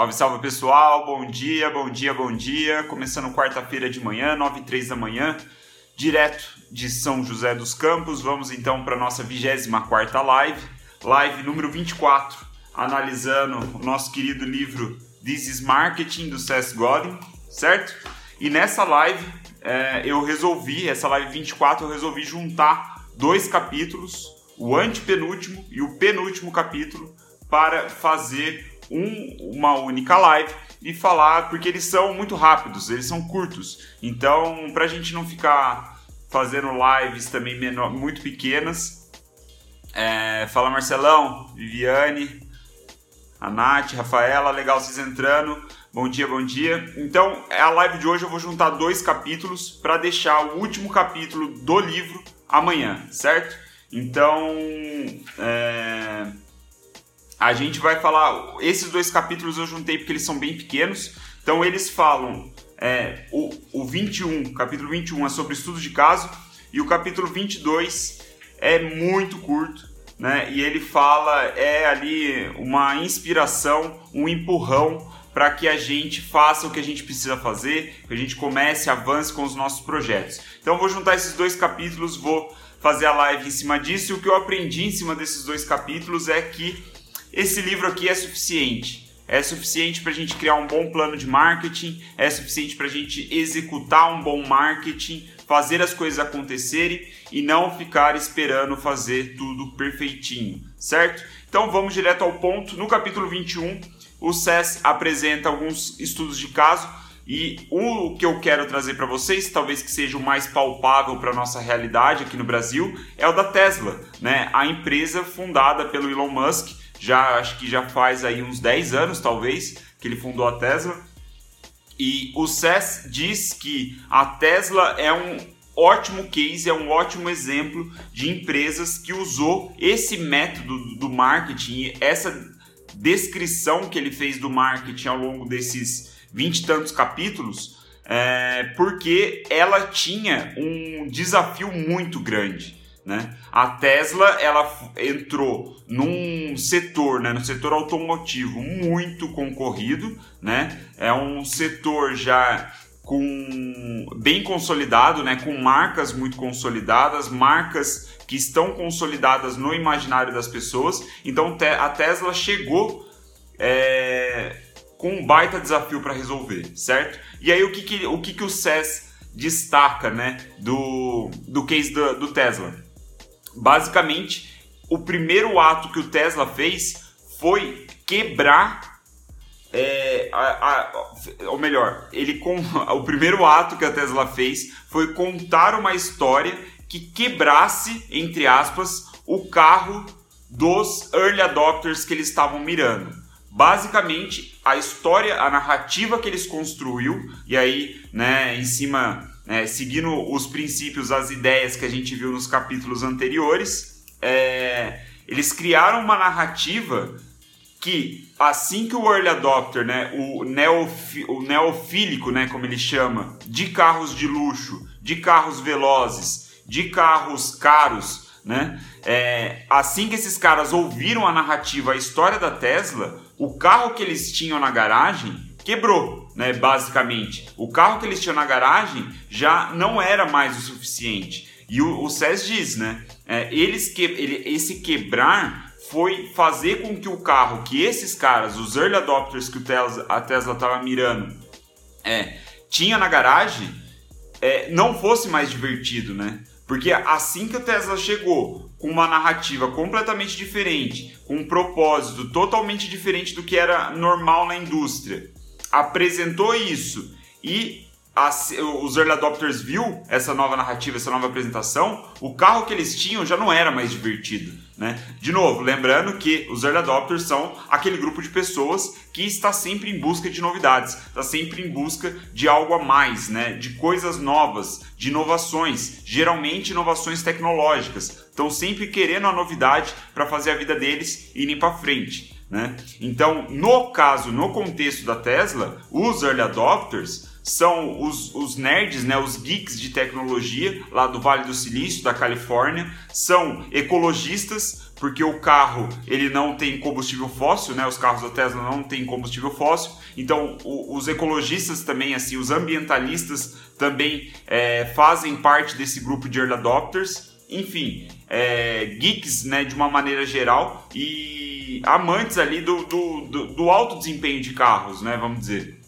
Salve, salve pessoal, bom dia, bom dia, bom dia. Começando quarta-feira de manhã, 9 e 3 da manhã, direto de São José dos Campos. Vamos então para a nossa 24 live, live número 24, analisando o nosso querido livro This is Marketing do Seth Godin, certo? E nessa live é, eu resolvi, essa live 24, eu resolvi juntar dois capítulos, o antepenúltimo e o penúltimo capítulo, para fazer um, uma única live e falar, porque eles são muito rápidos, eles são curtos. Então, para a gente não ficar fazendo lives também menor, muito pequenas, é, fala Marcelão, Viviane, a Nath, Rafaela, legal vocês entrando. Bom dia, bom dia. Então, a live de hoje eu vou juntar dois capítulos para deixar o último capítulo do livro amanhã, certo? Então, é, a gente vai falar. Esses dois capítulos eu juntei porque eles são bem pequenos. Então eles falam. É, o, o 21, capítulo 21 é sobre estudo de caso. E o capítulo 22 é muito curto. Né? E ele fala, é ali uma inspiração, um empurrão para que a gente faça o que a gente precisa fazer, que a gente comece, avance com os nossos projetos. Então vou juntar esses dois capítulos, vou fazer a live em cima disso. E o que eu aprendi em cima desses dois capítulos é que esse livro aqui é suficiente. É suficiente para a gente criar um bom plano de marketing, é suficiente para a gente executar um bom marketing, fazer as coisas acontecerem e não ficar esperando fazer tudo perfeitinho, certo? Então vamos direto ao ponto. No capítulo 21, o SES apresenta alguns estudos de caso e o que eu quero trazer para vocês, talvez que seja o mais palpável para nossa realidade aqui no Brasil, é o da Tesla, né? A empresa fundada pelo Elon Musk já acho que já faz aí uns 10 anos talvez que ele fundou a Tesla. E o Sess diz que a Tesla é um ótimo case, é um ótimo exemplo de empresas que usou esse método do marketing, essa descrição que ele fez do marketing ao longo desses 20 e tantos capítulos, é, porque ela tinha um desafio muito grande. Né? A Tesla ela entrou num setor, né, no setor automotivo muito concorrido, né? É um setor já com bem consolidado, né, com marcas muito consolidadas, marcas que estão consolidadas no imaginário das pessoas. Então a Tesla chegou é, com um baita desafio para resolver, certo? E aí o que, que o que, que o SES destaca, né, do, do case do, do Tesla? Basicamente, o primeiro ato que o Tesla fez foi quebrar. É, a, a, ou melhor, ele com, o primeiro ato que a Tesla fez foi contar uma história que quebrasse, entre aspas, o carro dos early adopters que eles estavam mirando. Basicamente, a história, a narrativa que eles construiu, e aí, né, em cima é, seguindo os princípios, as ideias que a gente viu nos capítulos anteriores, é, eles criaram uma narrativa que assim que o early adopter, né, o, neofi, o neofílico, né, como ele chama, de carros de luxo, de carros velozes, de carros caros, né, é, assim que esses caras ouviram a narrativa, a história da Tesla, o carro que eles tinham na garagem quebrou, né? Basicamente, o carro que eles tinham na garagem já não era mais o suficiente. E o, o SES diz, né? É, eles que, ele, esse quebrar foi fazer com que o carro que esses caras, os early adopters que Tesla, a Tesla estava mirando, é, tinha na garagem, é, não fosse mais divertido, né? Porque assim que o Tesla chegou com uma narrativa completamente diferente, com um propósito totalmente diferente do que era normal na indústria, apresentou isso e os early adopters viu essa nova narrativa, essa nova apresentação, o carro que eles tinham já não era mais divertido, né? De novo, lembrando que os early adopters são aquele grupo de pessoas que está sempre em busca de novidades, está sempre em busca de algo a mais, né? De coisas novas, de inovações, geralmente inovações tecnológicas. Estão sempre querendo a novidade para fazer a vida deles irem para frente. Né? Então, no caso, no contexto da Tesla, os early adopters são os, os nerds, né, os geeks de tecnologia lá do Vale do Silício, da Califórnia, são ecologistas, porque o carro ele não tem combustível fóssil, né? Os carros da Tesla não têm combustível fóssil. Então, o, os ecologistas também, assim, os ambientalistas também é, fazem parte desse grupo de early adopters. Enfim, é, geeks, né, de uma maneira geral e amantes ali do, do, do, do alto desempenho de carros, né? Vamos dizer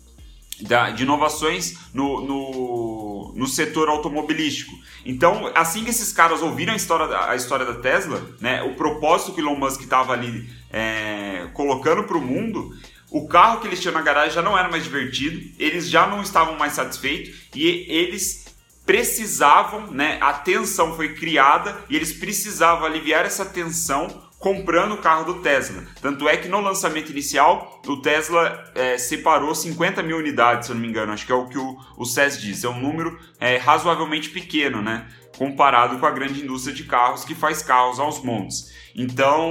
da, de inovações no, no, no, setor automobilístico. Então, assim que esses caras ouviram a história, a história da Tesla, né, o propósito que Elon Musk estava ali é, colocando para o mundo, o carro que eles tinham na garagem já não era mais divertido, eles já não estavam mais satisfeitos e eles precisavam, né, a tensão foi criada e eles precisavam aliviar essa tensão comprando o carro do Tesla. Tanto é que no lançamento inicial, o Tesla é, separou 50 mil unidades, se eu não me engano. Acho que é o que o, o SES diz. É um número é, razoavelmente pequeno, né? Comparado com a grande indústria de carros que faz carros aos montes. Então,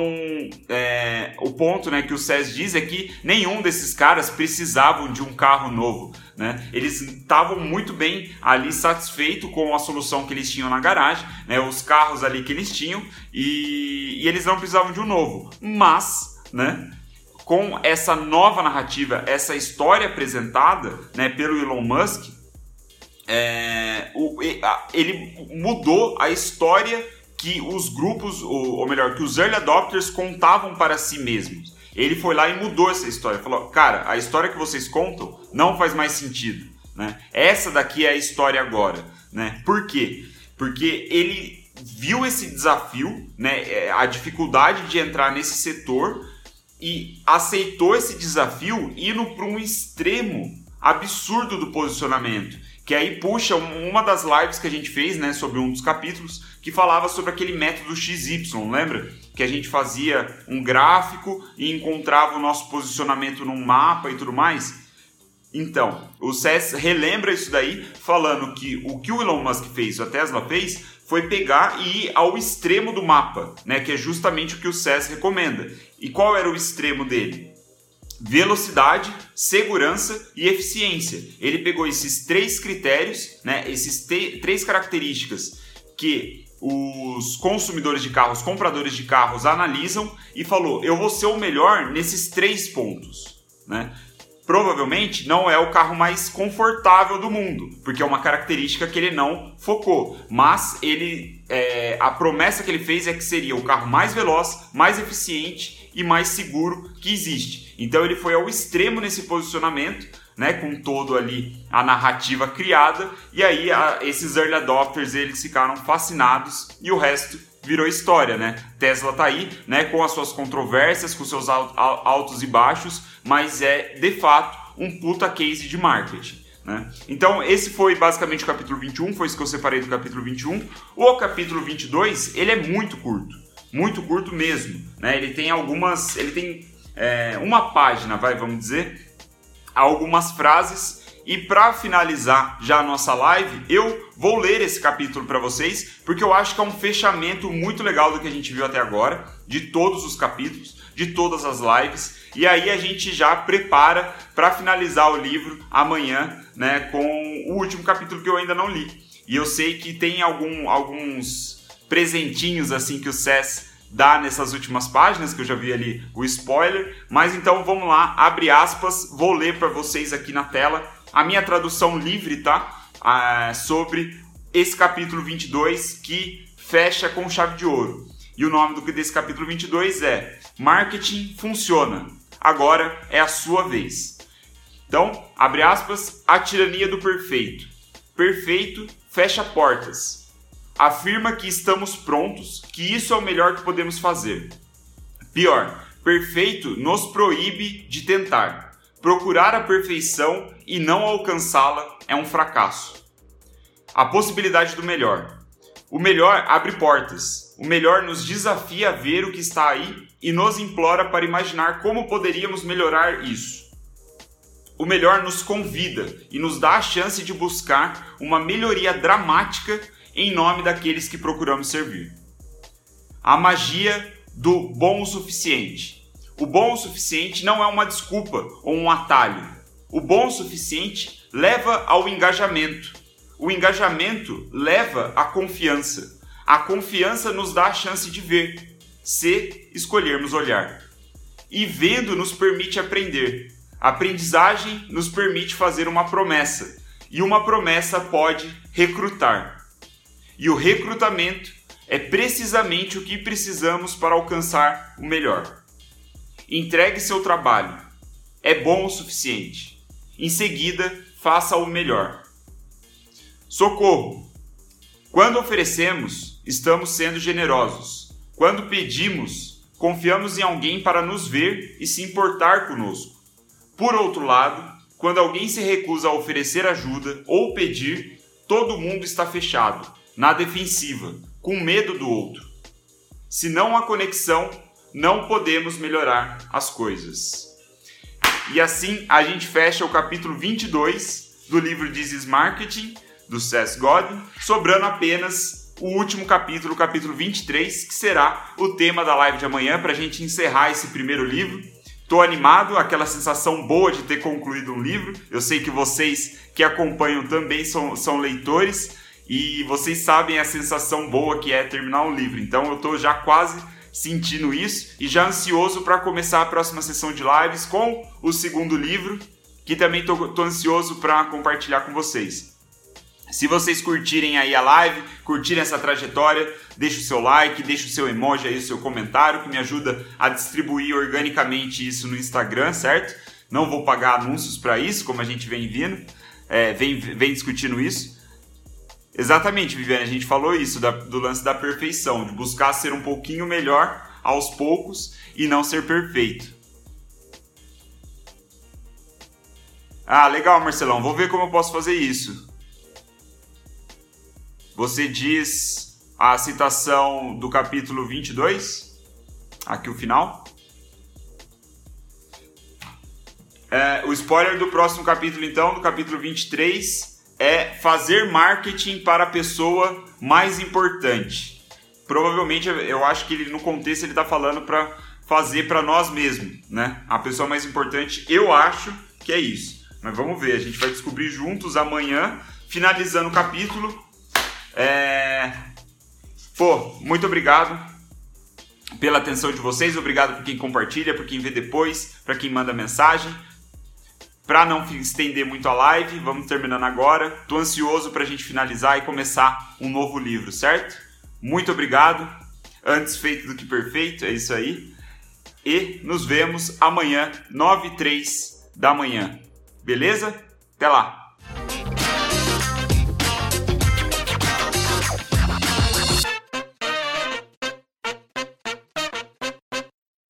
é, o ponto né, que o SES diz é que nenhum desses caras precisavam de um carro novo. Né? Eles estavam muito bem ali satisfeitos com a solução que eles tinham na garagem, né? os carros ali que eles tinham, e, e eles não precisavam de um novo. Mas, né, com essa nova narrativa, essa história apresentada né, pelo Elon Musk, é, o, ele mudou a história que os grupos, ou, melhor, que os early adopters contavam para si mesmos. Ele foi lá e mudou essa história. Falou, cara, a história que vocês contam não faz mais sentido. Né? Essa daqui é a história agora. Né? Por quê? Porque ele viu esse desafio, né, é, a dificuldade de entrar nesse setor e aceitou esse desafio indo para um extremo absurdo do posicionamento que aí puxa uma das lives que a gente fez, né, sobre um dos capítulos, que falava sobre aquele método XY, lembra? Que a gente fazia um gráfico e encontrava o nosso posicionamento num mapa e tudo mais. Então, o SES relembra isso daí, falando que o que o Elon Musk fez, a Tesla fez, foi pegar e ir ao extremo do mapa, né, que é justamente o que o SES recomenda. E qual era o extremo dele? Velocidade, segurança e eficiência. Ele pegou esses três critérios, né, esses três características que os consumidores de carros, compradores de carros analisam e falou: eu vou ser o melhor nesses três pontos. Né? Provavelmente não é o carro mais confortável do mundo, porque é uma característica que ele não focou. Mas ele, é, a promessa que ele fez é que seria o carro mais veloz, mais eficiente e mais seguro que existe. Então ele foi ao extremo nesse posicionamento, né, com todo ali a narrativa criada, e aí a, esses early adopters eles ficaram fascinados e o resto virou história, né? Tesla tá aí, né, com as suas controvérsias, com seus altos e baixos, mas é de fato um puta case de marketing. Né? Então, esse foi basicamente o capítulo 21, foi isso que eu separei do capítulo 21. O capítulo 22, ele é muito curto, muito curto mesmo. Né? Ele tem algumas. Ele tem é, uma página, vai, vamos dizer, algumas frases. E para finalizar já a nossa live, eu vou ler esse capítulo para vocês, porque eu acho que é um fechamento muito legal do que a gente viu até agora, de todos os capítulos, de todas as lives. E aí a gente já prepara para finalizar o livro amanhã, né, com o último capítulo que eu ainda não li. E eu sei que tem algum, alguns presentinhos assim que o SES dá nessas últimas páginas, que eu já vi ali o spoiler. Mas então vamos lá, abre aspas, vou ler para vocês aqui na tela a minha tradução livre, tá? Ah, sobre esse capítulo 22 que fecha com chave de ouro. E o nome do, desse capítulo 22 é Marketing Funciona. Agora é a sua vez. Então, abre aspas, a tirania do perfeito. Perfeito fecha portas afirma que estamos prontos, que isso é o melhor que podemos fazer. Pior, perfeito nos proíbe de tentar. Procurar a perfeição e não alcançá-la é um fracasso. A possibilidade do melhor. O melhor abre portas. O melhor nos desafia a ver o que está aí e nos implora para imaginar como poderíamos melhorar isso. O melhor nos convida e nos dá a chance de buscar uma melhoria dramática em nome daqueles que procuramos servir. A magia do bom o suficiente. O bom o suficiente não é uma desculpa ou um atalho. O bom o suficiente leva ao engajamento. O engajamento leva à confiança. A confiança nos dá a chance de ver, se escolhermos olhar. E vendo nos permite aprender. A aprendizagem nos permite fazer uma promessa. E uma promessa pode recrutar. E o recrutamento é precisamente o que precisamos para alcançar o melhor. Entregue seu trabalho. É bom o suficiente. Em seguida, faça o melhor. Socorro! Quando oferecemos, estamos sendo generosos. Quando pedimos, confiamos em alguém para nos ver e se importar conosco. Por outro lado, quando alguém se recusa a oferecer ajuda ou pedir, todo mundo está fechado, na defensiva, com medo do outro. Se não há conexão, não podemos melhorar as coisas. E assim a gente fecha o capítulo 22 do livro This Marketing, do Seth Godin, sobrando apenas o último capítulo, o capítulo 23, que será o tema da live de amanhã, para a gente encerrar esse primeiro livro. Estou animado, aquela sensação boa de ter concluído um livro. Eu sei que vocês que acompanham também são, são leitores e vocês sabem a sensação boa que é terminar um livro. Então eu estou já quase sentindo isso e já ansioso para começar a próxima sessão de lives com o segundo livro, que também estou ansioso para compartilhar com vocês. Se vocês curtirem aí a live, curtirem essa trajetória, deixa o seu like, deixa o seu emoji aí, o seu comentário, que me ajuda a distribuir organicamente isso no Instagram, certo? Não vou pagar anúncios para isso, como a gente vem vindo, é, vem, vem discutindo isso. Exatamente, Viviane, a gente falou isso da, do lance da perfeição, de buscar ser um pouquinho melhor aos poucos e não ser perfeito. Ah, legal, Marcelão, vou ver como eu posso fazer isso. Você diz a citação do capítulo 22, aqui o final. É, o spoiler do próximo capítulo, então, do capítulo 23, é fazer marketing para a pessoa mais importante. Provavelmente, eu acho que ele, no contexto ele está falando para fazer para nós mesmos, né? A pessoa mais importante, eu acho que é isso. Mas vamos ver, a gente vai descobrir juntos amanhã, finalizando o capítulo. É... Pô, muito obrigado pela atenção de vocês, obrigado por quem compartilha, por quem vê depois, para quem manda mensagem. Para não estender muito a live, vamos terminando agora. Tô ansioso para a gente finalizar e começar um novo livro, certo? Muito obrigado. Antes feito do que perfeito, é isso aí. E nos vemos amanhã, 9 e 3 da manhã. Beleza? Até lá!